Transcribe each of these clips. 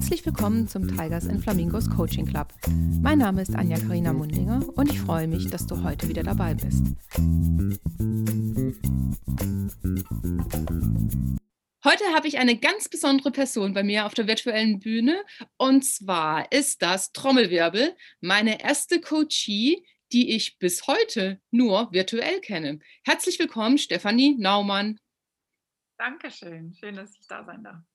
Herzlich willkommen zum Tigers and Flamingos Coaching Club. Mein Name ist Anja Karina Mundinger und ich freue mich, dass du heute wieder dabei bist. Heute habe ich eine ganz besondere Person bei mir auf der virtuellen Bühne und zwar ist das Trommelwirbel, meine erste Coachie, die ich bis heute nur virtuell kenne. Herzlich willkommen, Stefanie Naumann. Dankeschön, schön, dass ich da sein darf.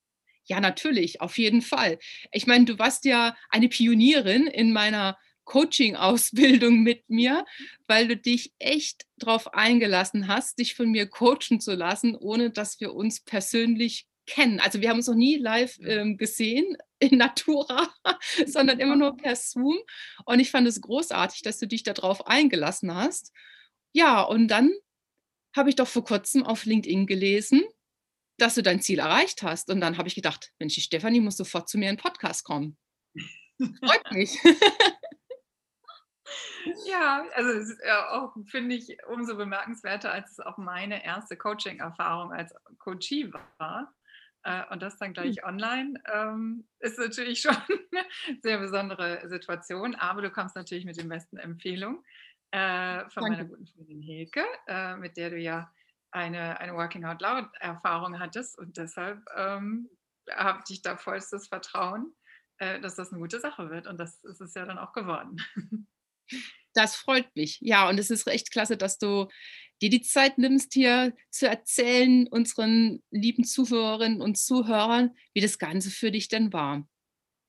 Ja, natürlich, auf jeden Fall. Ich meine, du warst ja eine Pionierin in meiner Coaching-Ausbildung mit mir, weil du dich echt darauf eingelassen hast, dich von mir coachen zu lassen, ohne dass wir uns persönlich kennen. Also wir haben uns noch nie live ähm, gesehen in Natura, sondern immer nur per Zoom. Und ich fand es großartig, dass du dich darauf eingelassen hast. Ja, und dann habe ich doch vor kurzem auf LinkedIn gelesen, dass du dein Ziel erreicht hast. Und dann habe ich gedacht, Mensch, die Stefanie muss sofort zu mir in den Podcast kommen. Freut mich. ja, also ja auch, finde ich, umso bemerkenswerter, als es auch meine erste Coaching-Erfahrung als Coachie war. Äh, und das dann hm. gleich online ähm, ist natürlich schon eine sehr besondere Situation. Aber du kommst natürlich mit den besten Empfehlungen äh, von Danke. meiner guten Freundin Hilke, äh, mit der du ja eine, eine Working Out Loud Erfahrung hattest und deshalb ähm, habe ich da vollstes Vertrauen, äh, dass das eine gute Sache wird und das ist es ja dann auch geworden. Das freut mich. Ja, und es ist echt klasse, dass du dir die Zeit nimmst, hier zu erzählen, unseren lieben Zuhörerinnen und Zuhörern, wie das Ganze für dich denn war.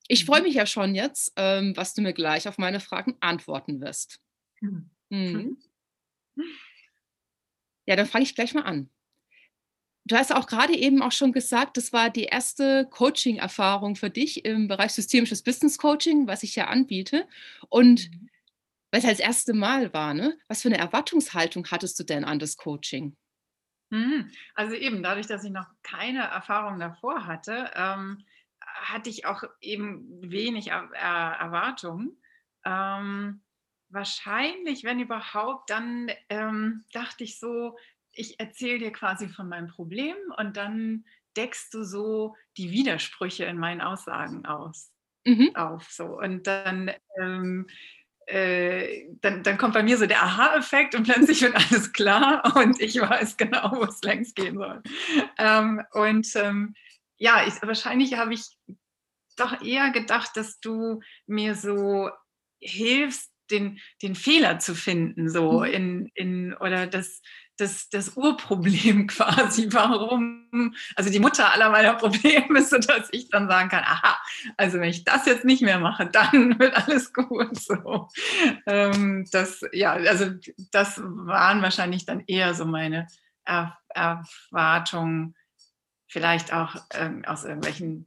Ich freue mhm. mich ja schon jetzt, ähm, was du mir gleich auf meine Fragen antworten wirst. Mhm. Mhm. Ja, dann fange ich gleich mal an. Du hast auch gerade eben auch schon gesagt, das war die erste Coaching-Erfahrung für dich im Bereich systemisches Business Coaching, was ich ja anbiete. Und mhm. weil es halt das erste Mal war, ne? was für eine Erwartungshaltung hattest du denn an das Coaching? Mhm. Also eben dadurch, dass ich noch keine Erfahrung davor hatte, ähm, hatte ich auch eben wenig er Erwartungen. Ähm, wahrscheinlich, wenn überhaupt, dann ähm, dachte ich so, ich erzähle dir quasi von meinem Problem und dann deckst du so die Widersprüche in meinen Aussagen aus, mhm. auf. So. Und dann, ähm, äh, dann, dann kommt bei mir so der Aha-Effekt und plötzlich wird alles klar und ich weiß genau, wo es längst gehen soll. Ähm, und ähm, ja, ich, wahrscheinlich habe ich doch eher gedacht, dass du mir so hilfst, den, den Fehler zu finden, so mhm. in, in oder das, das, das Urproblem quasi, warum, also die Mutter aller meiner Probleme ist, so dass ich dann sagen kann, aha, also wenn ich das jetzt nicht mehr mache, dann wird alles gut. So. Ähm, das, ja, also das waren wahrscheinlich dann eher so meine er Erwartungen, vielleicht auch ähm, aus irgendwelchen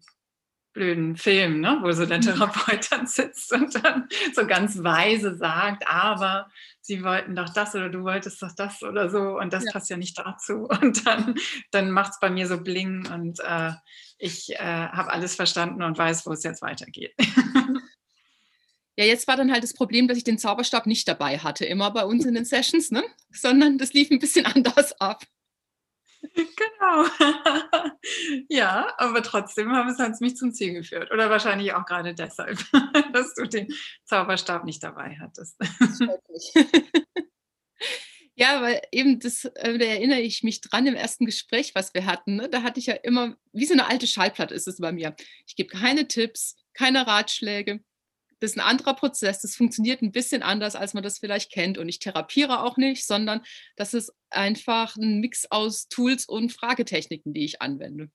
blöden Film, ne? wo so der mhm. Therapeut dann sitzt und dann so ganz weise sagt, aber sie wollten doch das oder du wolltest doch das oder so und das ja. passt ja nicht dazu. Und dann, dann macht es bei mir so bling und äh, ich äh, habe alles verstanden und weiß, wo es jetzt weitergeht. Ja, jetzt war dann halt das Problem, dass ich den Zauberstab nicht dabei hatte, immer bei uns in den Sessions, ne? sondern das lief ein bisschen anders ab. Genau. ja, aber trotzdem haben es mich zum Ziel geführt. Oder wahrscheinlich auch gerade deshalb, dass du den Zauberstab nicht dabei hattest. Ja, weil eben das, äh, da erinnere ich mich dran im ersten Gespräch, was wir hatten. Ne? Da hatte ich ja immer, wie so eine alte Schallplatte ist es bei mir. Ich gebe keine Tipps, keine Ratschläge das ist ein anderer Prozess, das funktioniert ein bisschen anders, als man das vielleicht kennt. Und ich therapiere auch nicht, sondern das ist einfach ein Mix aus Tools und Fragetechniken, die ich anwende.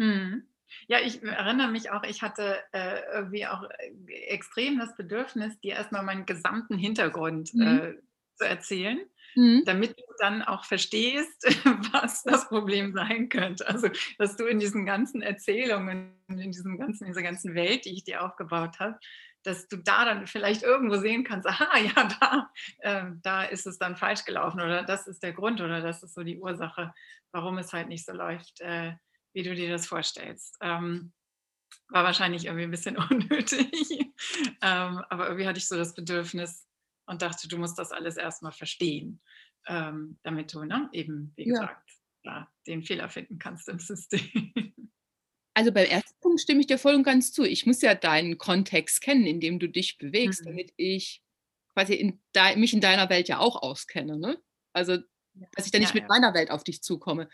Hm. Ja, ich erinnere mich auch, ich hatte äh, irgendwie auch äh, extrem das Bedürfnis, dir erstmal meinen gesamten Hintergrund mhm. äh, zu erzählen, mhm. damit du dann auch verstehst, was das Problem sein könnte. Also, dass du in diesen ganzen Erzählungen, in diesem ganzen, in dieser ganzen Welt, die ich dir aufgebaut habe, dass du da dann vielleicht irgendwo sehen kannst, aha, ja, da, äh, da ist es dann falsch gelaufen oder das ist der Grund oder das ist so die Ursache, warum es halt nicht so läuft, äh, wie du dir das vorstellst. Ähm, war wahrscheinlich irgendwie ein bisschen unnötig, ähm, aber irgendwie hatte ich so das Bedürfnis und dachte, du musst das alles erstmal verstehen, ähm, damit du ne, eben, wie gesagt, ja. den Fehler finden kannst im System. Also beim ersten Punkt stimme ich dir voll und ganz zu. Ich muss ja deinen Kontext kennen, in dem du dich bewegst, Mhm. damit ich quasi in dei mich in deiner Welt ja auch auskenne, ne? Also, Ja, dass ich da nicht ja, mit ja. meiner Welt auf dich zukomme.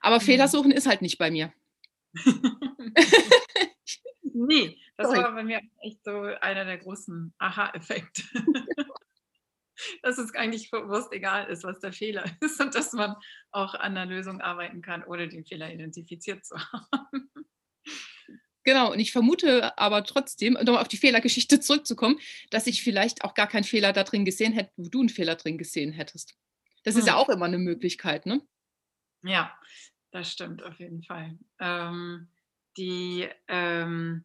Aber Fehler Mhm. suchen ist halt nicht bei mir. Ne, das Sorry. war bei mir echt so einer der großen Aha-Effekte. Dass es eigentlich bewusst egal ist, was der Fehler ist und dass man auch an 'ner Lösung arbeiten kann, ohne den Fehler identifiziert zu haben. Genau, und ich vermute aber trotzdem, um auf die Fehlergeschichte zurückzukommen, dass ich vielleicht auch gar keinen Fehler da drin gesehen hätte, wo du 'n Fehler drin gesehen hättest. Das ist ja Mhm. auch immer 'ne Möglichkeit, ne? Ja, das stimmt auf jeden Fall. Ähm, die, ähm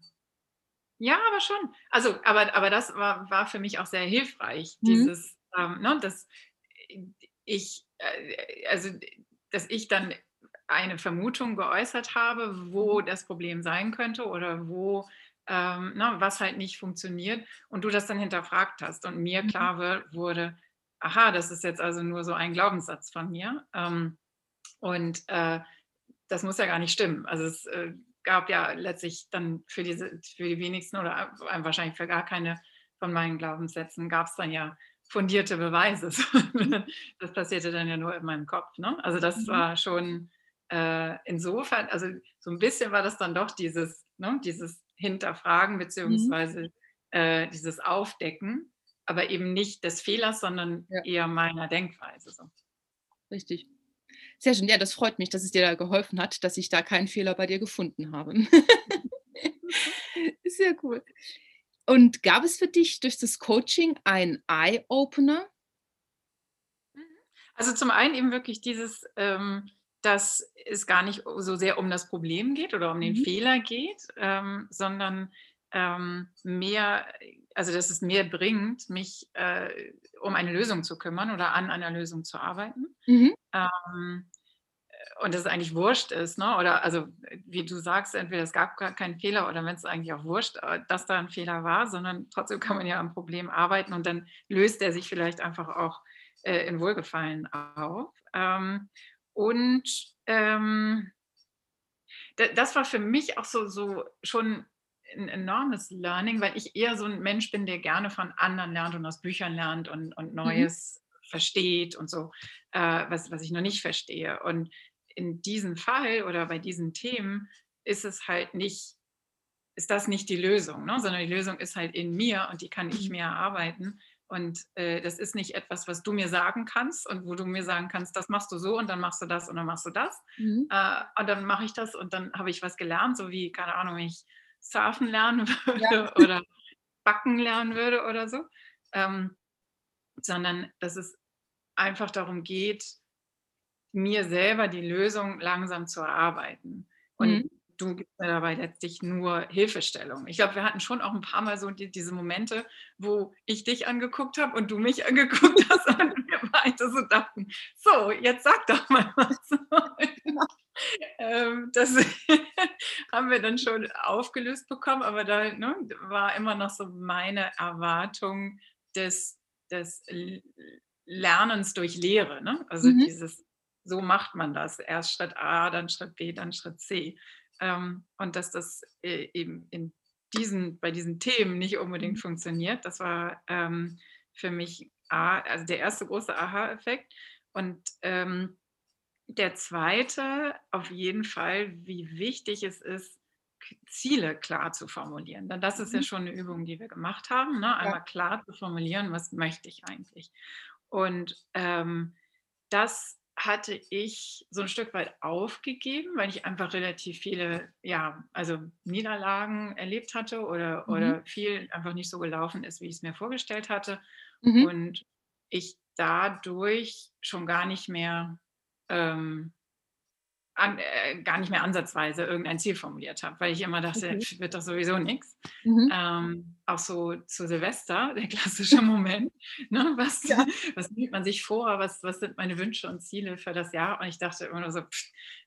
ja, aber schon. Also, aber aber das war war für mich auch sehr hilfreich, Mhm. dieses, ähm, ne, dass ich, äh, also, dass ich dann eine Vermutung geäußert habe, wo das Problem sein könnte oder wo, ähm, ne, was halt nicht funktioniert und du das dann hinterfragt hast und mir Mhm. klar wu wurde: „Aha, das ist jetzt also nur so ein Glaubenssatz von mir.“ Ähm, und, äh, das muss ja gar nicht stimmen. Also, es, äh, gab ja letztlich dann für diese für die wenigsten oder wahrscheinlich für gar keine von meinen Glaubenssätzen gab's dann ja fundierte Beweise. Mhm. Das passierte dann ja nur in meinem Kopf, ne? Also, das Mhm. war schon, äh, insofern also, so 'n bisschen war das dann doch dieses ne, dieses Hinterfragen Mhm. beziehungsweise, äh, dieses Aufdecken, aber eben nicht des Fehlers, sondern Ja. eher meiner Denkweise so. Richtig. Sehr schön. Ja, das freut mich, dass es dir da geholfen hat, dass ich da keinen Fehler bei dir gefunden habe. Sehr cool. Und gab es für dich durch das Coaching einen Eye-Opener? Mhm. Also, zum einen eben wirklich dieses, ähm, dass es gar nicht so sehr um das Problem geht oder um den Mhm. Fehler geht, ähm, sondern, ähm, mehr also, dass es mehr bringt, mich, äh, um eine Lösung zu kümmern oder an einer Lösung zu arbeiten. Mhm. Ähm, äh, und dass es eigentlich wurscht ist, ne? Oder also, wie du sagst, entweder es gab gar keinen Fehler oder wenn's eigentlich auch wurscht, äh, dass da 'n Fehler war, sondern trotzdem kann man ja am Problem arbeiten und dann löst er sich vielleicht einfach auch, äh, in Wohlgefallen auf. Ähm, und, ähm das war für mich auch so so schon 'n enormes Learning, weil ich eher so 'n Mensch bin, der gerne von anderen lernt und aus Büchern lernt und und Mhm. Neues versteht und so, äh, was was ich noch nicht verstehe. Und in diesem Fall oder bei diesen Themen ist es halt nicht ist das nicht die Lösung, ne, sondern die Lösung ist halt in mir und die kann ich Mhm. mir erarbeiten. Und, äh, das ist nicht etwas, was du mir sagen kannst und wo du mir sagen kannst: „Das machst du so und dann machst du das und dann machst du das.“ Mhm. Äh, und dann mache ich das und dann habe ich was gelernt, so wie, keine Ahnung, wenn ich surfen lernen Ja. würde oder backen lernen würde oder so. Ähm, sondern dass es einfach darum geht mir selber die Lösung langsam zu erarbeiten. Und Mhm. du gibst mir dabei letztlich nur Hilfestellung. Ich glaube, wir hatten schon auch 'n paarmal so die diese Momente, wo ich dich angeguckt habe und du mich angeguckt hast und wir beide so dachten: „So, jetzt sag doch mal was.“ Genau. Ähm, das haben wir dann schon aufgelöst bekommen, aber da, ne, war immer noch so meine Erwartung des des Lernens durch Lehre, ne? Also, Mhm. dieses so macht man das. Erst Schritt A, dann Schritt B, dann Schritt C. Ähm, und dass das, äh, eben in diesen bei diesen Themen nicht unbedingt Mhm. funktioniert, das war, ähm, für mich A also, der 1. große Aha-Effekt. Und, ähm, der 2. auf jeden Fall, wie wichtig es ist, Ziele klar zu formulieren. Denn das ist ja Mhm. schon 'ne Übung, die wir gemacht haben, ne? Einmal klar zu formulieren: „Was möchte ich eigentlich?“ Und, ähm, das hatte ich so 'n Stück weit aufgegeben, weil ich einfach relativ viele, ja, also, Niederlagen erlebt hatte oder Mhm. oder viel einfach nicht so gelaufen ist, wie ich's mir vorgestellt hatte. Mhm. Und ich dadurch schon gar nicht mehr, ähm an äh, gar nicht mehr ansatzweise irgendein Ziel formuliert habe, weil ich immer dachte: Okay. „Wird doch sowieso nix.“ Mhm. Ähm, auch so zu Silvester, der klassische Moment, ne? Was Ja. was nimmt man sich vor? Was was sind meine Wünsche und Ziele für das Jahr? Und ich dachte immer nur so: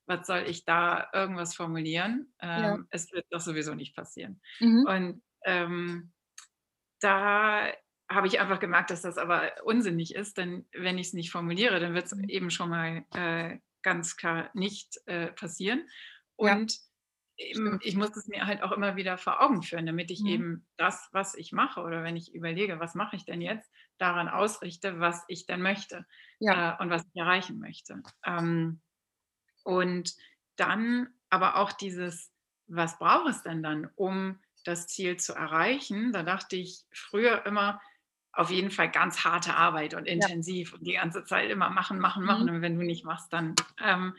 „Was soll ich da irgendwas formulieren? Ja. Ähm, es wird doch sowieso nicht passieren.“ Mhm. Und, ähm, da habe ich einfach gemerkt, dass das aber unsinnig ist, denn wenn ich's nicht formuliere, dann wird's Mhm. eben schon mal, äh, ganz klar nicht, äh, passieren. Ja. Und ich muss es mir halt auch immer wieder vor Augen führen, damit ich mhm. eben das, was ich mache oder wenn ich überlege, was mache ich denn jetzt, daran ausrichte, was ich denn möchte ja. äh, und was ich erreichen möchte. Ähm, und dann aber auch dieses, was braucht es denn dann, um das Ziel zu erreichen? Da dachte ich früher immer, auf jeden Fall ganz harte Arbeit und intensiv ja. und die ganze Zeit immer machen, machen, machen. Mhm. Und wenn du nicht machst, dann. Ähm,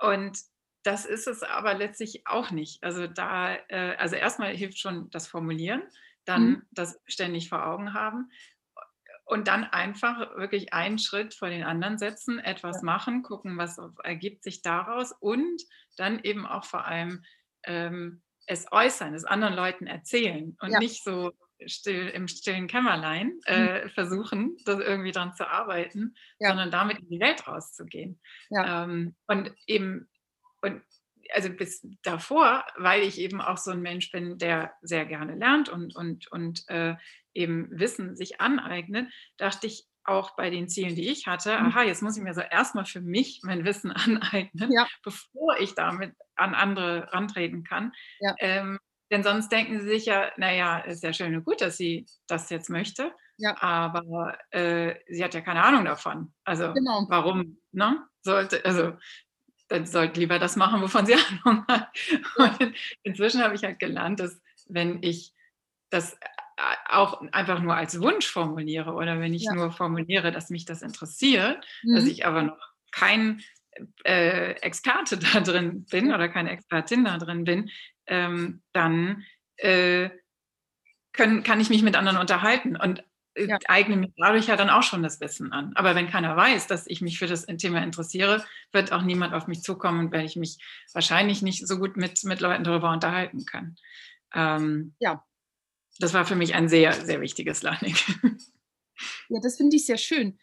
und das ist es aber letztlich auch nicht. Also da, äh, also erstmal hilft schon das Formulieren, dann mhm. das ständig vor Augen haben und dann einfach wirklich einen Schritt vor den anderen setzen, etwas ja. machen, gucken, was ergibt sich daraus und dann eben auch vor allem ähm, es äußern, es anderen Leuten erzählen und ja. nicht so still, im stillen Kämmerlein mhm. äh, versuchen, das irgendwie dran zu arbeiten, ja. sondern damit in die Welt rauszugehen. Ähm, und eben und also bis davor, weil ich eben auch so ein Mensch bin, der sehr gerne lernt und, und, und äh, eben Wissen sich aneignet, dachte ich auch bei den Zielen, die ich hatte, mhm. aha, jetzt muss ich mir so erstmal für mich mein Wissen aneignen, ja. bevor ich damit an andere rantreten kann. Ja. Ähm, denn sonst denken sie sich ja, naja, ist ja schön und gut, dass sie das jetzt möchte, ja. aber äh, sie hat ja keine Ahnung davon. Also genau. warum ne? sollte, also dann sollte lieber das machen, wovon sie Ahnung hat. Und inzwischen habe ich halt gelernt, dass wenn ich das äh, auch einfach nur als Wunsch formuliere oder wenn ich ja. nur formuliere, dass mich das interessiert, mhm. dass ich aber noch kein äh, Experte da drin bin oder keine Expertin da drin bin, ähm, dann äh, können, kann ich mich mit anderen unterhalten. Und äh, ja. eigne mir dadurch ja dann auch schon das Wissen an. Aber wenn keiner weiß, dass ich mich für das Thema interessiere, wird auch niemand auf mich zukommen und werde ich mich wahrscheinlich nicht so gut mit, mit Leuten darüber unterhalten können. Ähm, ja. Das war für mich ein sehr, sehr wichtiges Learning. Ja, das finde ich sehr schön,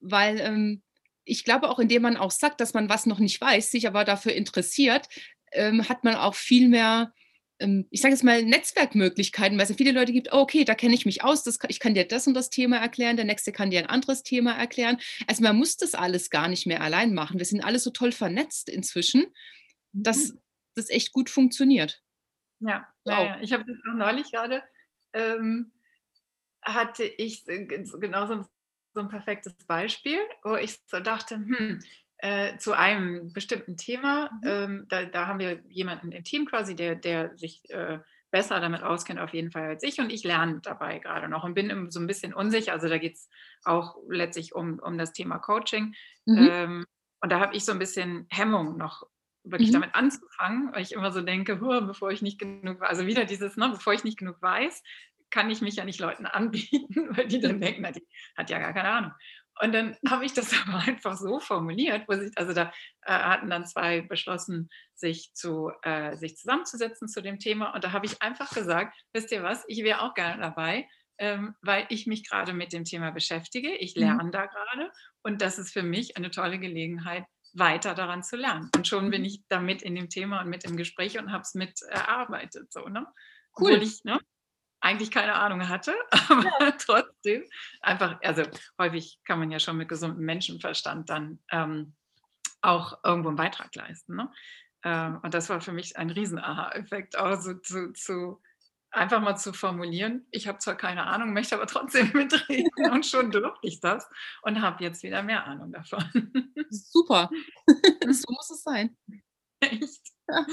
weil ähm, ich glaube auch, indem man auch sagt, dass man was noch nicht weiß, sich aber dafür interessiert, ähm, hat man auch viel mehr ähm, ich sage jetzt mal, Netzwerkmöglichkeiten, weil es ja viele Leute gibt, oh, okay, da kenne ich mich aus, das, ich kann dir das und das Thema erklären, der nächste kann dir ein anderes Thema erklären. Also man muss das alles gar nicht mehr allein machen. Wir sind alle so toll vernetzt inzwischen, dass mhm. das echt gut funktioniert. Ja, wow. ja ich habe das auch neulich gerade, ähm, hatte ich genau so, so ein perfektes Beispiel, wo ich so dachte, hm, äh, zu einem bestimmten Thema. Mhm. Ähm, da, da, haben wir jemanden im Team quasi, der, der sich äh, besser damit auskennt, auf jeden Fall als ich. Und ich lerne dabei gerade noch und bin so ein bisschen unsicher. Also da geht es auch letztlich um, um das Thema Coaching. Mhm. Ähm, und da habe ich so ein bisschen Hemmung noch wirklich mhm. damit anzufangen, weil ich immer so denke, bevor ich nicht genug, also wieder dieses, ne, bevor ich nicht genug weiß, kann ich mich ja nicht Leuten anbieten, weil die dann denken, na, die hat ja gar keine Ahnung. Und dann habe ich das aber einfach so formuliert, wo sich, also da äh, hatten dann zwei beschlossen, sich, zu, äh, sich zusammenzusetzen zu dem Thema. Und da habe ich einfach gesagt, wisst ihr was, ich wäre auch gerne dabei, ähm, weil ich mich gerade mit dem Thema beschäftige. Ich mhm. lerne mhm. da gerade und das ist für mich eine tolle Gelegenheit, weiter daran zu lernen. Und schon bin mhm. ich damit in dem Thema und mit im Gespräch und habe es mit erarbeitet. So, ne? Cool. Obwohl ich, ne? Eigentlich keine Ahnung hatte, aber ja. trotzdem einfach, also häufig kann man ja schon mit gesundem Menschenverstand dann ähm, auch irgendwo einen Beitrag leisten. Ne? Ähm, und das war für mich ein Riesen-Aha-Effekt, auch so zu, zu, einfach mal zu formulieren, ich habe zwar keine Ahnung, möchte aber trotzdem mitreden und schon durfte ich das und habe jetzt wieder mehr Ahnung davon. Super, so muss es sein. Echt? Ja.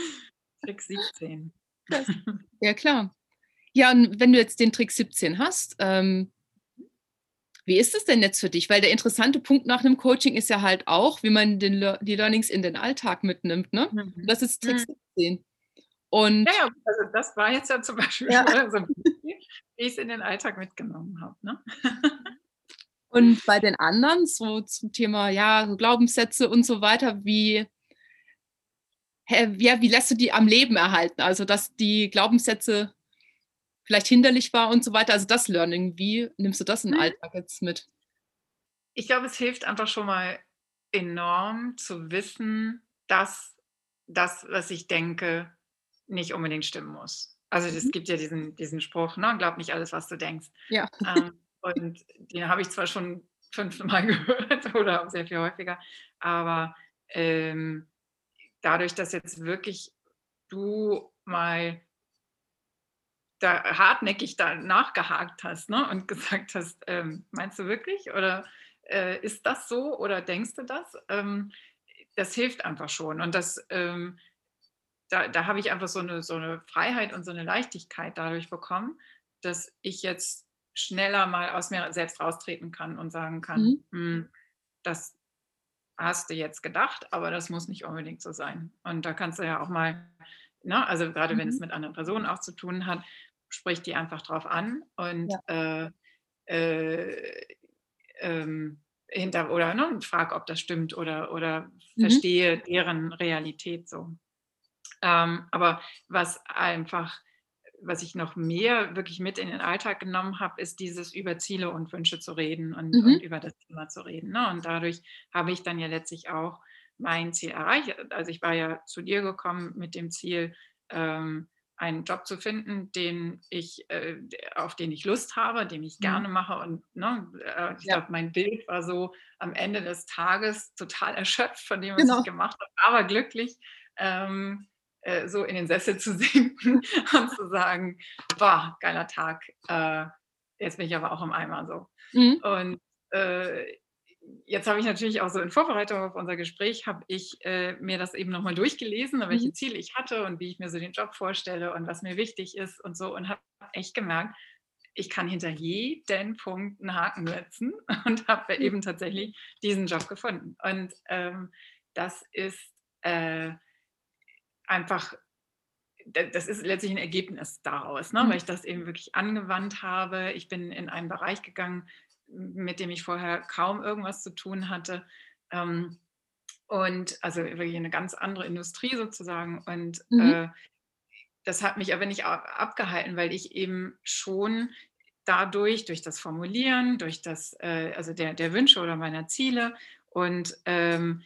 Trick 17. Ja, klar. Ja, und wenn du jetzt den Trick 17 hast, ähm, wie ist es denn jetzt für dich? Weil der interessante Punkt nach einem Coaching ist ja halt auch, wie man den, die Learnings in den Alltag mitnimmt. Ne? Mhm. Das ist Trick mhm. 17. Und ja, ja, also das war jetzt ja zum Beispiel ja. so wie ich es in den Alltag mitgenommen habe. Ne? Und bei den anderen, so zum Thema ja, Glaubenssätze und so weiter, wie, ja, wie lässt du die am Leben erhalten? Also, dass die Glaubenssätze vielleicht hinderlich war und so weiter. Also das Learning, wie nimmst du das in den mhm. Alltag jetzt mit? Ich glaube, es hilft einfach schon mal enorm zu wissen, dass das, was ich denke, nicht unbedingt stimmen muss. Also es mhm. gibt ja diesen, diesen Spruch, ne? glaub nicht alles, was du denkst. Ja. Ähm, und den habe ich zwar schon fünfmal gehört oder auch sehr viel häufiger, aber ähm, dadurch, dass jetzt wirklich du mal da hartnäckig da nachgehakt hast ne? und gesagt hast, ähm, meinst du wirklich oder äh, ist das so oder denkst du das? Ähm, das hilft einfach schon und das, ähm, da, da habe ich einfach so eine, so eine Freiheit und so eine Leichtigkeit dadurch bekommen, dass ich jetzt schneller mal aus mir selbst raustreten kann und sagen kann, mhm. hm, das hast du jetzt gedacht, aber das muss nicht unbedingt so sein. Und da kannst du ja auch mal, ne, also gerade mhm. wenn es mhm. mit anderen Personen auch zu tun hat, sprich die einfach drauf an und ja. äh, äh, ähm, hinter oder ne, frag, ob das stimmt oder, oder mhm. verstehe deren Realität so. Ähm, aber was einfach was ich noch mehr wirklich mit in den Alltag genommen habe, ist dieses über Ziele und Wünsche zu reden und, mhm. und über das Thema zu reden. Ne? Und dadurch habe ich dann ja letztlich auch mein Ziel erreicht. Also ich war ja zu dir gekommen mit dem Ziel, ähm, einen Job zu finden, den ich, äh, auf den ich Lust habe, den ich gerne mhm. mache. Und ne, äh, ich ja. glaube, mein Bild war so am Ende des Tages total erschöpft von dem, was genau. ich gemacht habe, aber glücklich. Ähm, äh, so in den Sessel zu sinken und zu sagen, boah, geiler Tag, äh, jetzt bin ich aber auch im Eimer so. Mhm. Und äh, jetzt habe ich natürlich auch so in Vorbereitung auf unser Gespräch, habe ich äh, mir das eben nochmal durchgelesen, welche mhm. Ziele ich hatte und wie ich mir so den Job vorstelle und was mir wichtig ist und so und habe echt gemerkt, ich kann hinter jeden Punkt einen Haken setzen und habe mhm. eben tatsächlich diesen Job gefunden. Und ähm, das ist äh, einfach, das ist letztlich ein Ergebnis daraus, ne? Mhm. weil ich das eben wirklich angewandt habe. Ich bin in einen Bereich gegangen, mit dem ich vorher kaum irgendwas zu tun hatte. Ähm, und also wirklich eine ganz andere Industrie sozusagen. Und mhm. äh, das hat mich aber nicht abgehalten, weil ich eben schon dadurch, durch das Formulieren, durch das, äh, also der, der Wünsche oder meiner Ziele und ähm,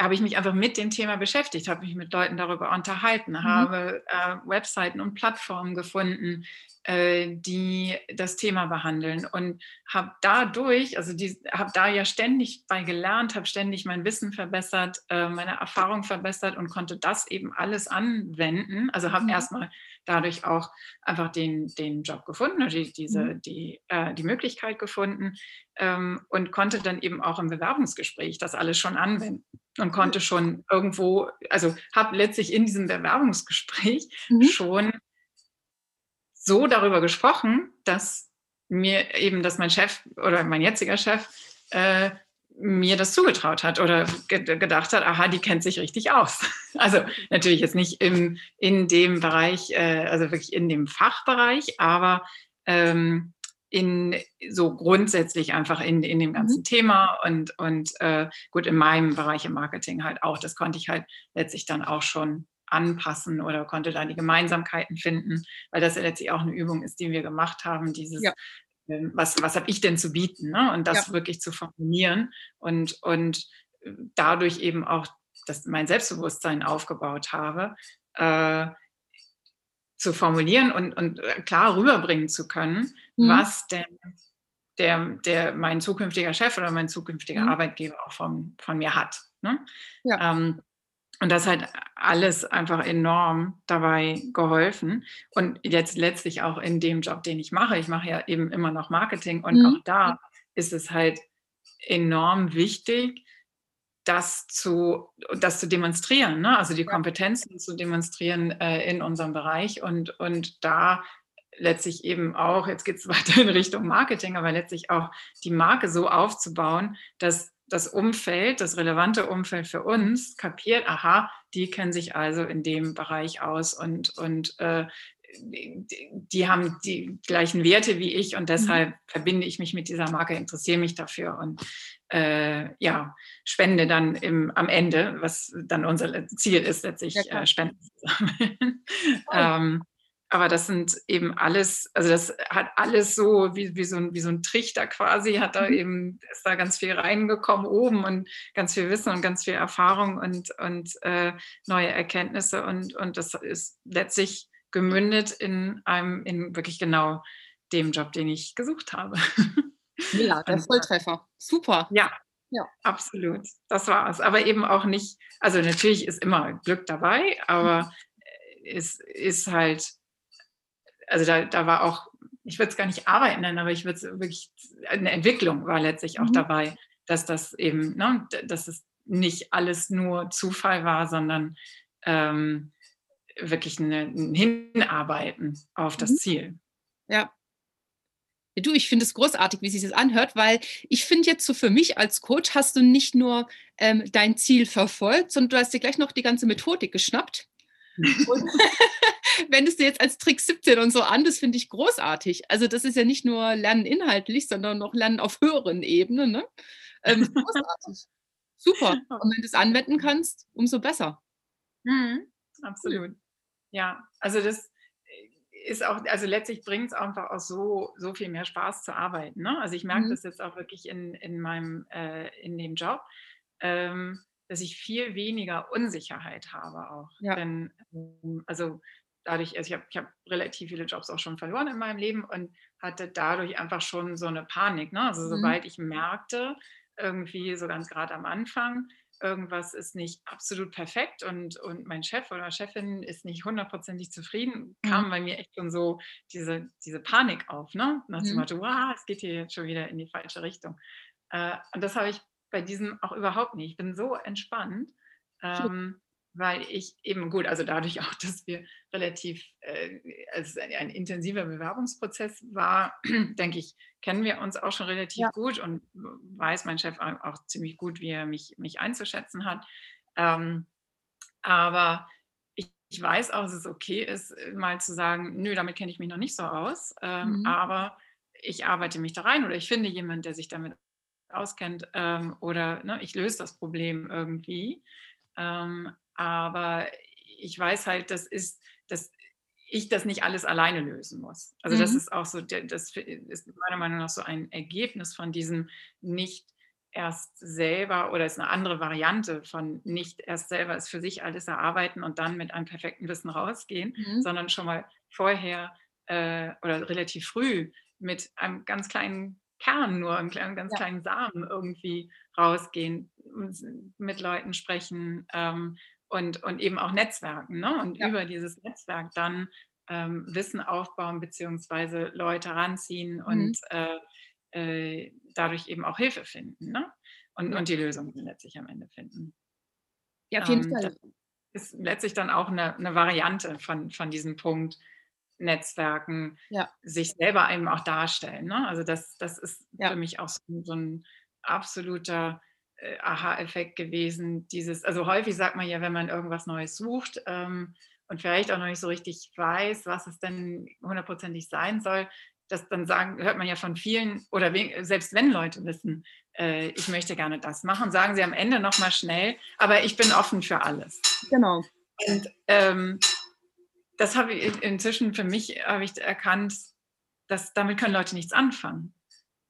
habe ich mich einfach mit dem Thema beschäftigt, habe mich mit Leuten darüber unterhalten, mhm. habe äh, Webseiten und Plattformen gefunden, äh, die das Thema behandeln und habe dadurch, also habe da ja ständig bei gelernt, habe ständig mein Wissen verbessert, äh, meine Erfahrung verbessert und konnte das eben alles anwenden. Also habe mhm. erstmal dadurch auch einfach den, den Job gefunden, die, diese, mhm. die, äh, die Möglichkeit gefunden ähm, und konnte dann eben auch im Bewerbungsgespräch das alles schon anwenden und konnte schon irgendwo, also habe letztlich in diesem Bewerbungsgespräch mhm. schon so darüber gesprochen, dass mir eben, dass mein Chef oder mein jetziger Chef äh, mir das zugetraut hat oder ge gedacht hat, aha, die kennt sich richtig aus. Also natürlich jetzt nicht im, in dem Bereich, äh, also wirklich in dem Fachbereich, aber ähm, in so grundsätzlich einfach in, in dem ganzen mhm. Thema und, und äh, gut, in meinem Bereich im Marketing halt auch. Das konnte ich halt letztlich dann auch schon anpassen oder konnte da die Gemeinsamkeiten finden, weil das ja letztlich auch eine Übung ist, die wir gemacht haben, dieses ja. Ähm, was, was habe ich denn zu bieten? Ne? Und das ja. wirklich zu formulieren und, und äh, dadurch eben auch dass mein Selbstbewusstsein aufgebaut habe, äh, zu formulieren und, und äh, klar rüberbringen zu können, mhm. was denn der, der mein zukünftiger Chef oder mein zukünftiger mhm. Arbeitgeber auch von, von mir hat. Ne? Ja. Ähm, und das hat alles einfach enorm dabei geholfen. Und jetzt letztlich auch in dem Job, den ich mache. Ich mache ja eben immer noch Marketing und mhm. auch da ist es halt enorm wichtig, das zu, das zu demonstrieren, ne? also die Kompetenzen zu demonstrieren äh, in unserem Bereich und, und da letztlich eben auch, jetzt geht es weiter in Richtung Marketing, aber letztlich auch die Marke so aufzubauen, dass das Umfeld, das relevante Umfeld für uns kapiert, aha, die kennen sich also in dem Bereich aus und, und äh, die haben die gleichen Werte wie ich und mhm. deshalb mhm. verbinde ich mich mit dieser Marke, interessiere mich dafür und äh, ja, spende dann im, am Ende, was dann unser Ziel ist, letztlich ja, äh, Spenden zu sammeln. Ähm, aber das sind eben alles, also das hat alles so wie, wie, so, ein, wie so ein Trichter quasi, hat da mhm. eben, ist da ganz viel reingekommen oben und ganz viel Wissen und ganz viel Erfahrung und, und äh, neue Erkenntnisse und, und das ist letztlich gemündet in einem, in wirklich genau dem Job, den ich gesucht habe. Ja, der Volltreffer. Super. Ja, ja. Absolut. Das war es. Aber eben auch nicht, also natürlich ist immer Glück dabei, aber ist, ist halt, also da, da war auch, ich würde es gar nicht Arbeit nennen, aber ich würde es wirklich, eine Entwicklung war letztlich auch mhm. dabei, dass das eben, ne, dass es nicht alles nur Zufall war, sondern ähm, wirklich eine, ein Hinarbeiten auf das mhm. Ziel. Ja. Du, ich finde es großartig, wie sich das anhört, weil ich finde jetzt so für mich als Coach hast du nicht nur ähm, dein Ziel verfolgt, sondern du hast dir gleich noch die ganze Methodik geschnappt. Und wendest du jetzt als Trick 17 und so an, das finde ich großartig. Also das ist ja nicht nur Lernen inhaltlich, sondern noch Lernen auf höheren Ebenen. Ne? Ähm, großartig. Super. Und wenn du es anwenden kannst, umso besser. Mhm, absolut. Ja, also das ist auch, also letztlich bringt es einfach auch so, so viel mehr Spaß zu arbeiten. Ne? Also ich merke mhm. das jetzt auch wirklich in, in meinem, äh, in dem Job, ähm, dass ich viel weniger Unsicherheit habe auch. Ja. Denn, ähm, also dadurch, also ich habe ich hab relativ viele Jobs auch schon verloren in meinem Leben und hatte dadurch einfach schon so eine Panik. Ne? Also mhm. sobald ich merkte, irgendwie so ganz gerade am Anfang, irgendwas ist nicht absolut perfekt und, und mein Chef oder Chefin ist nicht hundertprozentig zufrieden, kam mhm. bei mir echt schon so diese, diese Panik auf, ne? Nach dem mhm. Motto, wow, es geht hier jetzt schon wieder in die falsche Richtung. Äh, und das habe ich bei diesem auch überhaupt nicht. Ich bin so entspannt. Ähm, weil ich eben gut, also dadurch auch, dass wir relativ, äh, als ein, ein, intensiver Bewerbungsprozess war, denke ich, kennen wir uns auch schon relativ ja. gut und weiß mein Chef auch ziemlich gut, wie er mich, mich einzuschätzen hat. Ähm, aber ich, ich, weiß auch, dass es okay ist, mal zu sagen, nö, damit kenne ich mich noch nicht so aus, ähm, mhm. aber ich arbeite mich da rein oder ich finde jemanden, der sich damit auskennt ähm, oder ne, ich löse das Problem irgendwie. Ähm, aber ich weiß halt, das ist, dass ich das nicht alles alleine lösen muss. Also mhm. das ist auch so, das ist meiner Meinung nach so ein Ergebnis von diesem nicht erst selber oder ist eine andere Variante von nicht erst selber es für sich alles erarbeiten und dann mit einem perfekten Wissen rausgehen, mhm. sondern schon mal vorher äh, oder relativ früh mit einem ganz kleinen Kern nur, einem kleinen, ganz ja. kleinen Samen irgendwie rausgehen, mit Leuten sprechen, ähm, und, und eben auch Netzwerken. Ne? Und ja. über dieses Netzwerk dann ähm, Wissen aufbauen beziehungsweise Leute ranziehen mhm. und äh, äh, dadurch eben auch Hilfe finden ne? und, ja. und die Lösung letztlich am Ende finden. Ja, auf jeden ähm, Fall. ist letztlich dann auch eine, eine Variante von, von diesem Punkt, Netzwerken ja. sich selber eben auch darstellen. Ne? Also das, das ist ja. für mich auch so, so ein absoluter Aha-Effekt gewesen. Dieses, also häufig sagt man ja, wenn man irgendwas Neues sucht ähm, und vielleicht auch noch nicht so richtig weiß, was es denn hundertprozentig sein soll, das dann sagen, hört man ja von vielen, oder selbst wenn Leute wissen, äh, ich möchte gerne das machen, sagen sie am Ende nochmal schnell, aber ich bin offen für alles. Genau. Und ähm, das habe ich inzwischen für mich ich erkannt, dass damit können Leute nichts anfangen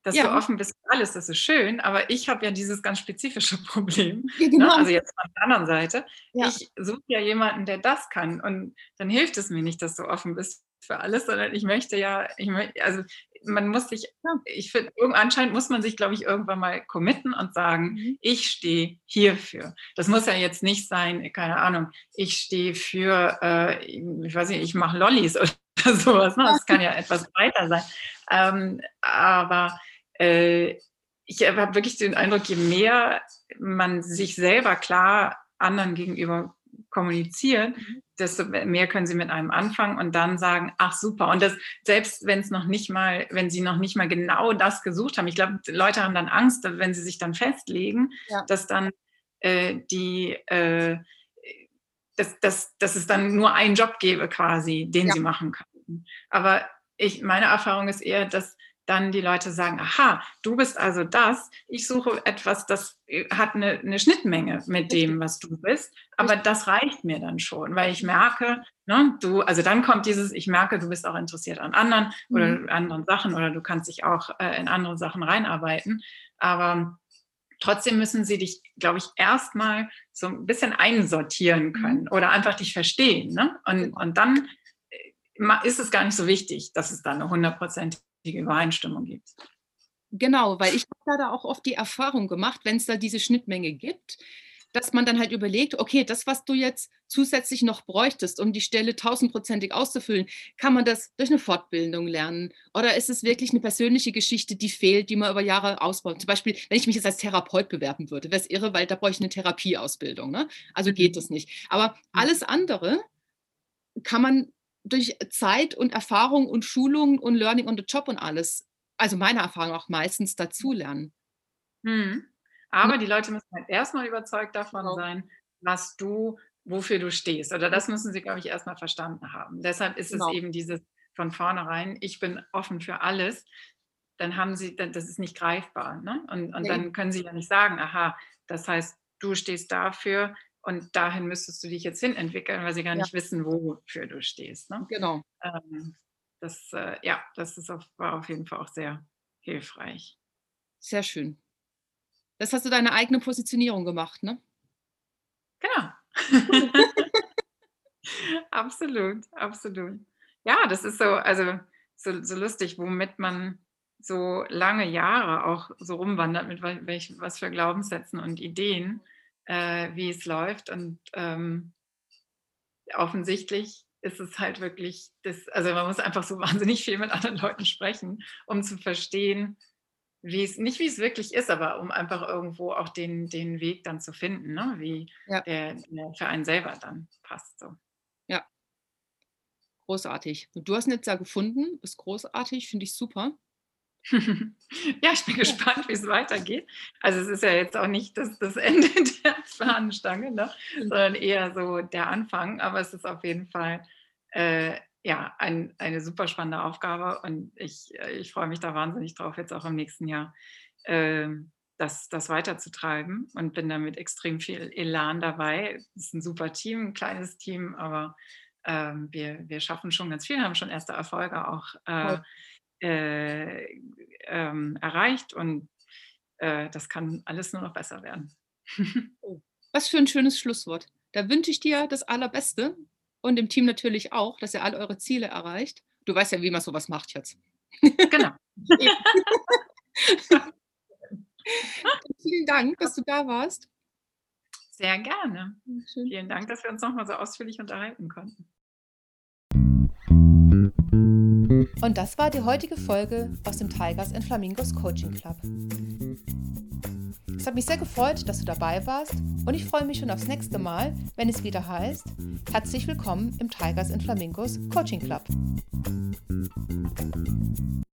dass ja. du offen bist für alles, das ist schön, aber ich habe ja dieses ganz spezifische Problem. Ja, ne? genau. ne? Also jetzt von der anderen Seite. Ja. Ich suche ja jemanden, der das kann und dann hilft es mir nicht, dass du offen bist für alles, sondern ich möchte ja, ich möchte, also man muss sich, ich finde, anscheinend muss man sich, glaube ich, irgendwann mal committen und sagen, mhm. ich stehe hierfür. Das muss ja jetzt nicht sein, keine Ahnung, ich stehe für, äh, ich weiß nicht, ich mache Lollis oder sowas. Ne? Das kann ja etwas breiter sein. Ähm, aber äh, ich habe wirklich den Eindruck, je mehr man sich selber klar anderen gegenüber kommuniziert, mhm. desto mehr können sie mit einem anfangen und dann sagen, ach super. Und das, selbst wenn es noch nicht mal, wenn sie noch nicht mal genau das gesucht haben, ich glaube, Leute haben dann Angst, wenn sie sich dann festlegen, ja. dass dann äh, die, äh, dass, dass, dass es dann nur einen Job gäbe quasi, den ja. sie machen könnten. Aber ich, meine Erfahrung ist eher, dass dann die Leute sagen, aha, du bist also das, ich suche etwas, das äh, hat eine, eine Schnittmenge mit dem, was du bist, aber das reicht mir dann schon, weil ich merke, ne, du, also dann kommt dieses, ich merke, du bist auch interessiert an anderen oder mhm. anderen Sachen oder du kannst dich auch äh, in andere Sachen reinarbeiten, aber trotzdem müssen sie dich, glaube ich, erstmal so ein bisschen einsortieren mhm. können oder einfach dich verstehen. Ne? Und, und dann äh, ist es gar nicht so wichtig, dass es da eine hundertprozentige Übereinstimmung gibt. Genau, weil ich habe da auch oft die Erfahrung gemacht, wenn es da diese Schnittmenge gibt, dass man dann halt überlegt, okay, das, was du jetzt zusätzlich noch bräuchtest, um die Stelle tausendprozentig auszufüllen, kann man das durch eine Fortbildung lernen? Oder ist es wirklich eine persönliche Geschichte, die fehlt, die man über Jahre ausbaut? Zum Beispiel, wenn ich mich jetzt als Therapeut bewerben würde, wäre es irre, weil da brauche ich eine Therapieausbildung. Ne? Also geht mhm. das nicht. Aber alles andere kann man durch Zeit und Erfahrung und Schulung und Learning on the Job und alles, also meiner Erfahrung auch meistens dazulernen. Mhm. Aber die Leute müssen halt erstmal überzeugt davon genau. sein, was du, wofür du stehst. Oder das müssen sie, glaube ich, erstmal verstanden haben. Deshalb ist genau. es eben dieses von vornherein, ich bin offen für alles. Dann haben sie, das ist nicht greifbar. Ne? Und, und nee. dann können sie ja nicht sagen, aha, das heißt, du stehst dafür und dahin müsstest du dich jetzt hin entwickeln, weil sie gar nicht wissen, wofür du stehst. Ne? Genau. Ähm, das, äh, ja, das ist auf, war auf jeden Fall auch sehr hilfreich. Sehr schön. Das hast du deine eigene Positionierung gemacht, ne? Genau. absolut, absolut. Ja, das ist so, also so, so lustig, womit man so lange Jahre auch so rumwandert, mit welch, was für Glaubenssätzen und Ideen, äh, wie es läuft. Und ähm, offensichtlich ist es halt wirklich, das, also man muss einfach so wahnsinnig viel mit anderen Leuten sprechen, um zu verstehen, wie es, nicht wie es wirklich ist, aber um einfach irgendwo auch den, den Weg dann zu finden, ne? wie ja. der, der für einen selber dann passt. So. Ja. Großartig. Du hast ja gefunden, ist großartig, finde ich super. Ja, ich bin gespannt, wie es weitergeht. Also es ist ja jetzt auch nicht das, das Ende der Fahnenstange, ne? sondern eher so der Anfang. Aber es ist auf jeden Fall äh, ja, ein, eine super spannende Aufgabe und ich, äh, ich freue mich da wahnsinnig drauf, jetzt auch im nächsten Jahr äh, das, das weiterzutreiben und bin damit extrem viel Elan dabei. Es ist ein super Team, ein kleines Team, aber äh, wir, wir schaffen schon ganz viel, haben schon erste Erfolge auch äh, äh, ähm, erreicht und äh, das kann alles nur noch besser werden. Oh, was für ein schönes Schlusswort. Da wünsche ich dir das Allerbeste und dem Team natürlich auch, dass ihr all eure Ziele erreicht. Du weißt ja, wie man sowas macht jetzt. Genau. Vielen Dank, dass du da warst. Sehr gerne. Schön. Vielen Dank, dass wir uns nochmal so ausführlich unterhalten konnten. Und das war die heutige Folge aus dem Tigers and Flamingos Coaching Club. Es hat mich sehr gefreut, dass du dabei warst und ich freue mich schon aufs nächste Mal, wenn es wieder heißt, herzlich willkommen im Tigers and Flamingos Coaching Club.